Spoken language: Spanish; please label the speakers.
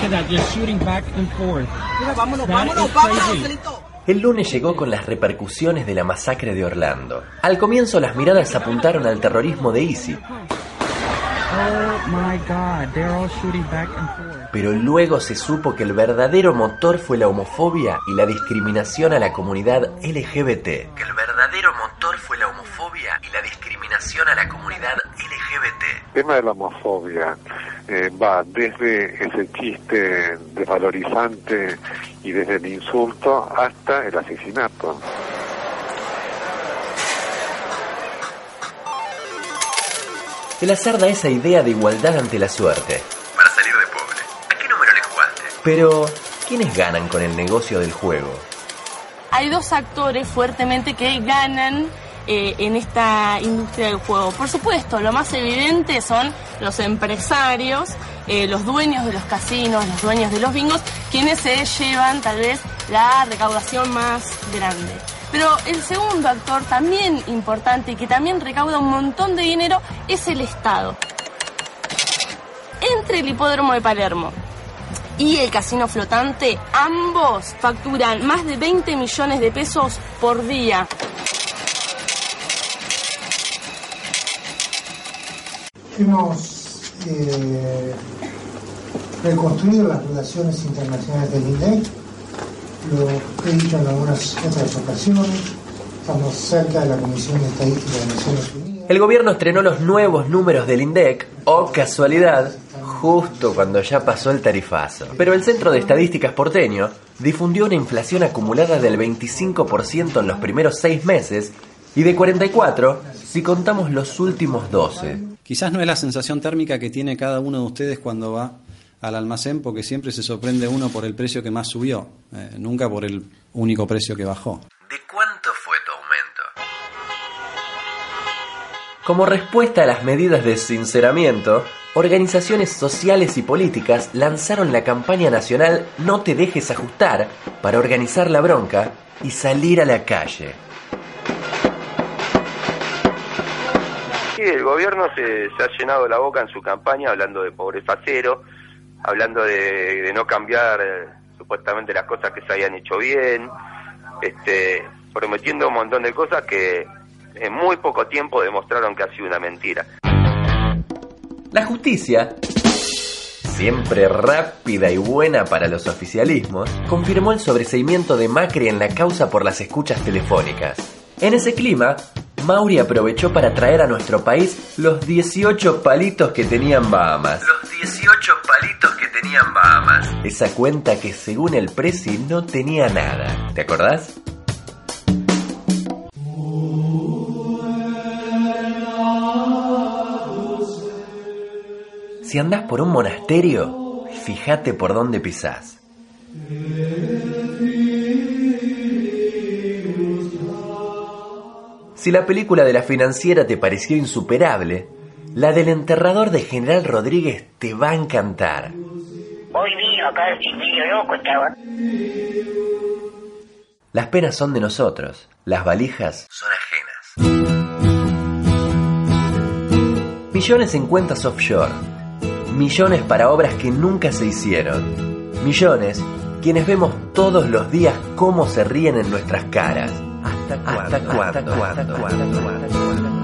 Speaker 1: Look at that, just shooting back and forth.
Speaker 2: Mira, vámonos,
Speaker 1: That
Speaker 2: vámonos,
Speaker 1: is
Speaker 2: vámonos,
Speaker 1: crazy.
Speaker 2: Celito.
Speaker 3: El lunes llegó con las repercusiones de la masacre de Orlando. Al comienzo las miradas apuntaron al terrorismo de ISIS,
Speaker 1: Oh my God, they're all shooting back and forth.
Speaker 3: pero luego se supo que el verdadero motor fue la homofobia y la discriminación a la comunidad LGBT. Que el verdadero motor fue la homofobia y la discriminación a la comunidad LGBT.
Speaker 4: El tema de la homofobia eh, va desde ese chiste desvalorizante y desde el insulto hasta el asesinato.
Speaker 3: El azar da esa idea de igualdad ante la suerte. Para salir de pobre. ¿A qué número le jugaste? Pero, ¿quiénes ganan con el negocio del juego?
Speaker 5: hay dos actores fuertemente que ganan eh, en esta industria del juego. Por supuesto, lo más evidente son los empresarios, eh, los dueños de los casinos, los dueños de los bingos, quienes se llevan tal vez la recaudación más grande. Pero el segundo actor también importante y que también recauda un montón de dinero es el Estado. Entre el hipódromo de Palermo y el casino flotante, ambos facturan más de 20 millones de pesos por día.
Speaker 6: Hemos eh, reconstruido las relaciones internacionales del INDEC, lo he dicho en algunas otras ocasiones, estamos cerca de la Comisión de Estadística de Naciones Unidas.
Speaker 3: El gobierno estrenó los nuevos números del INDEC, o casualidad, justo cuando ya pasó el tarifazo. Pero el Centro de Estadísticas porteño difundió una inflación acumulada del 25% en los primeros seis meses y de 44% si contamos los últimos 12.
Speaker 7: Quizás no es la sensación térmica que tiene cada uno de ustedes cuando va al almacén, porque siempre se sorprende uno por el precio que más subió, eh, nunca por el único precio que bajó.
Speaker 3: ¿De cuánto fue tu aumento? Como respuesta a las medidas de sinceramiento, organizaciones sociales y políticas lanzaron la campaña nacional No te dejes ajustar para organizar la bronca y salir a la calle.
Speaker 8: Sí, el gobierno se, ha llenado la boca en su campaña hablando de pobreza cero, hablando de, de no cambiar eh, supuestamente las cosas que se habían hecho bien, este, prometiendo un montón de cosas que en muy poco tiempo demostraron que ha sido una mentira.
Speaker 3: La justicia, siempre rápida y buena para los oficialismos, confirmó el sobreseimiento de Macri en la causa por las escuchas telefónicas. En ese clima, Mauri aprovechó para traer a nuestro país los 18 palitos que tenían Bahamas. Los 18 palitos que tenían Bahamas. Esa cuenta que según el Prezi no tenía nada. ¿Te acordás? Si andás por un monasterio, fíjate por dónde pisás. Si la película de la financiera te pareció insuperable, la del enterrador de General Rodríguez te va a encantar.
Speaker 9: Hoy acá y medio loco estaba.
Speaker 3: Las penas son de nosotros, las valijas son ajenas. Millones en cuentas offshore. Millones para obras que nunca se hicieron. Millones quienes vemos todos los días cómo se ríen en nuestras caras. 在管，在管，在管，在管，在管，在管。